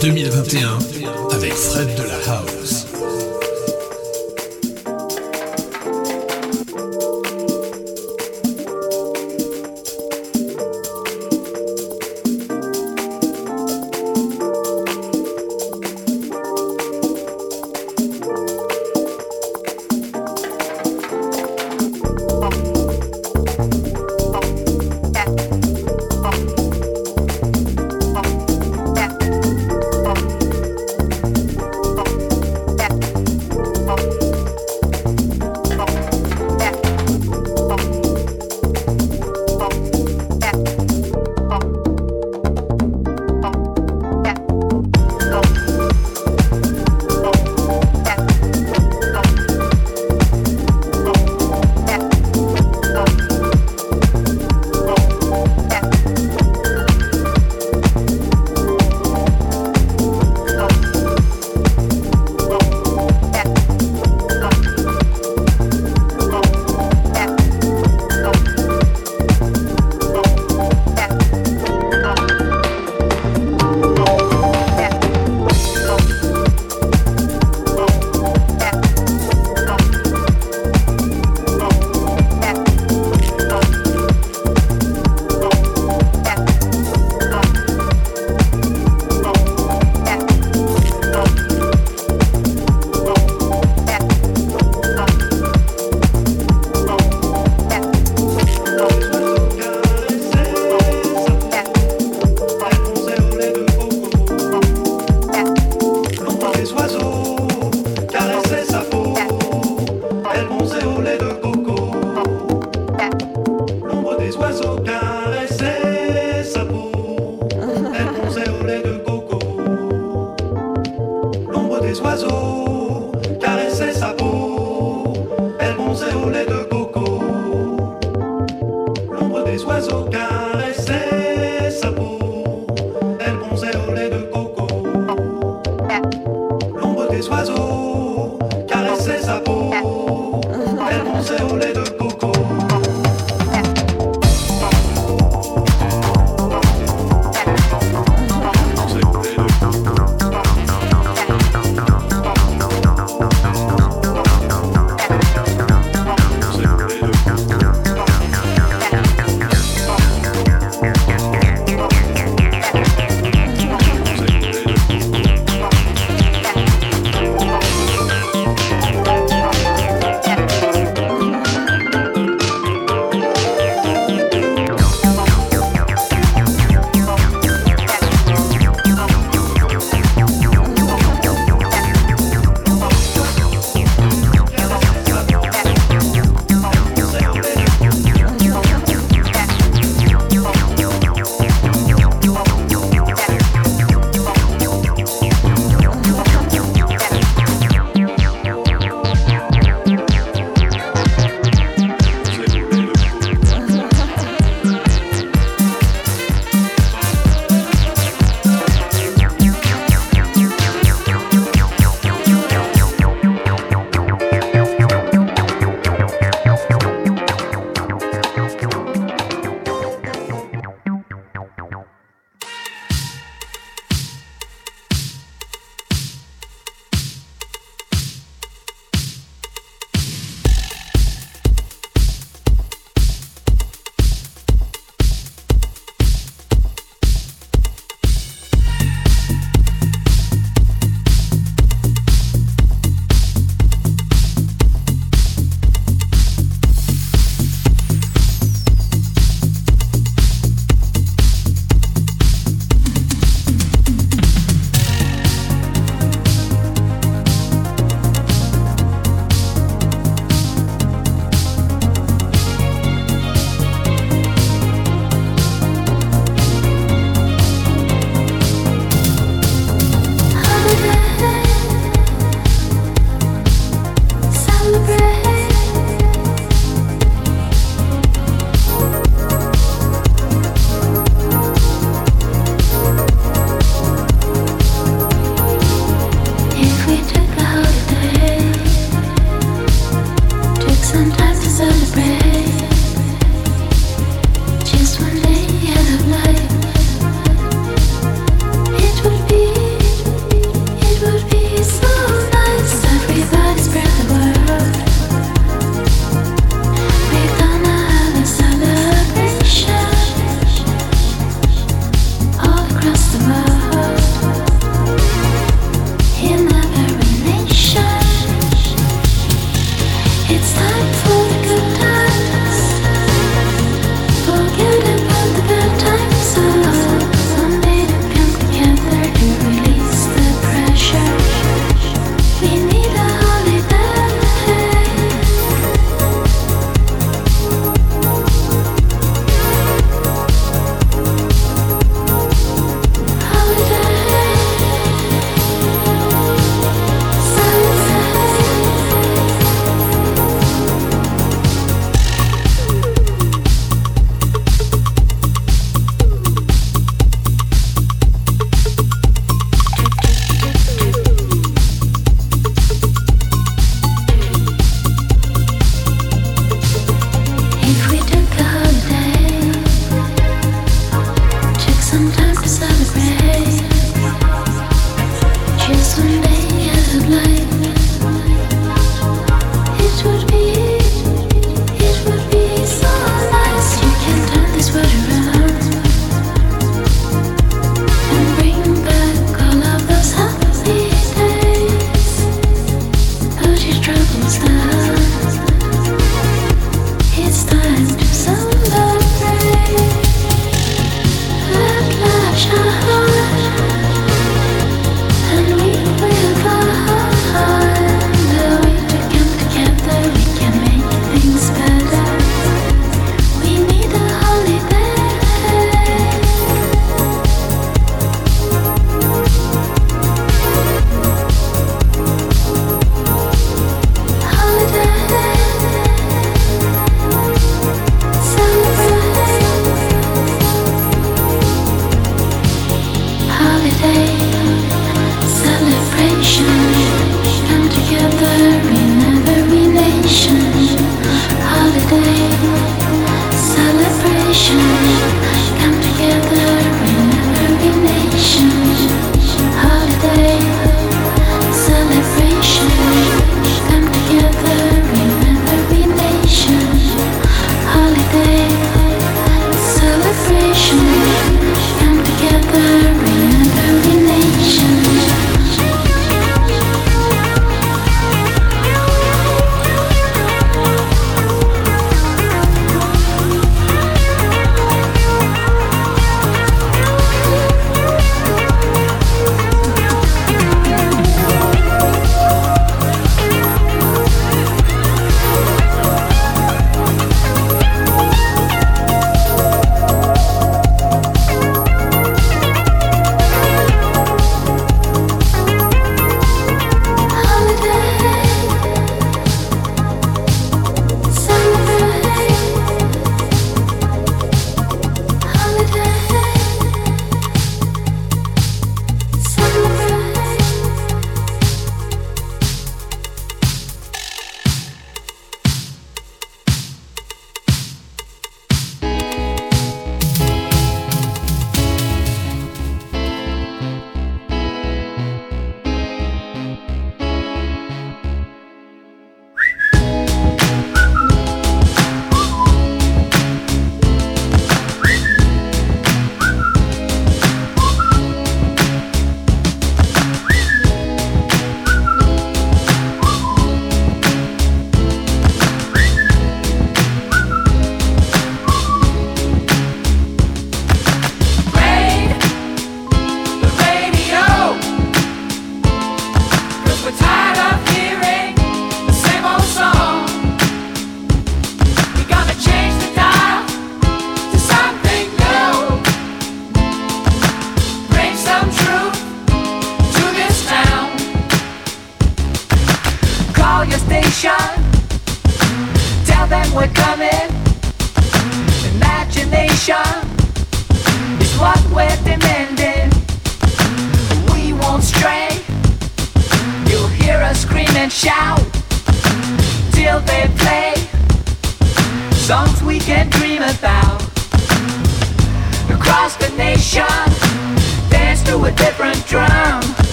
2021 avec Fred de la House.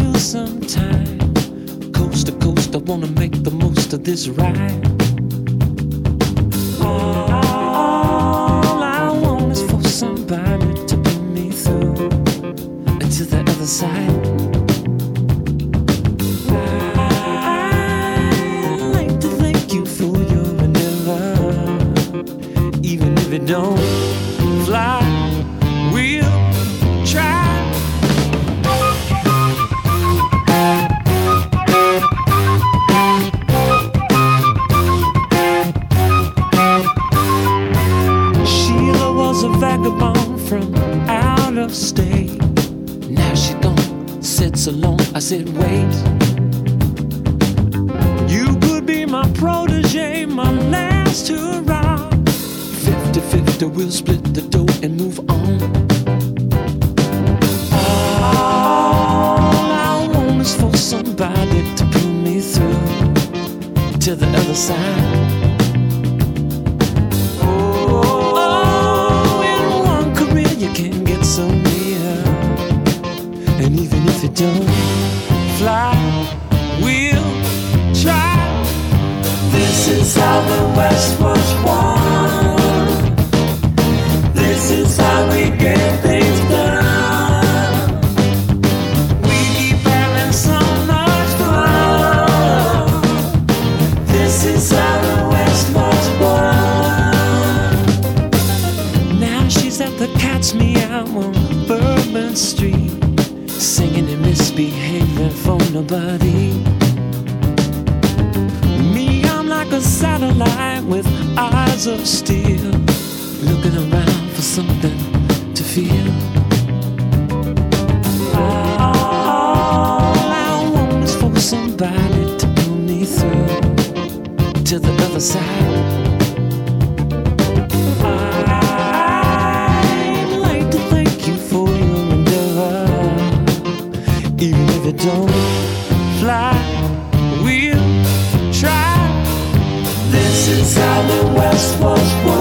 feel sometime. Coast to coast, I wanna make the most of this ride. All I want is for somebody to bring me through to the other side. I like to thank you for your endeavor, even if it don't. it way. feel. Looking around for something to feel. All I want is for somebody to pull me through to the other side. I'd like to thank you for your endeavor, even if it don't fly. We'll try. This is how the West was won.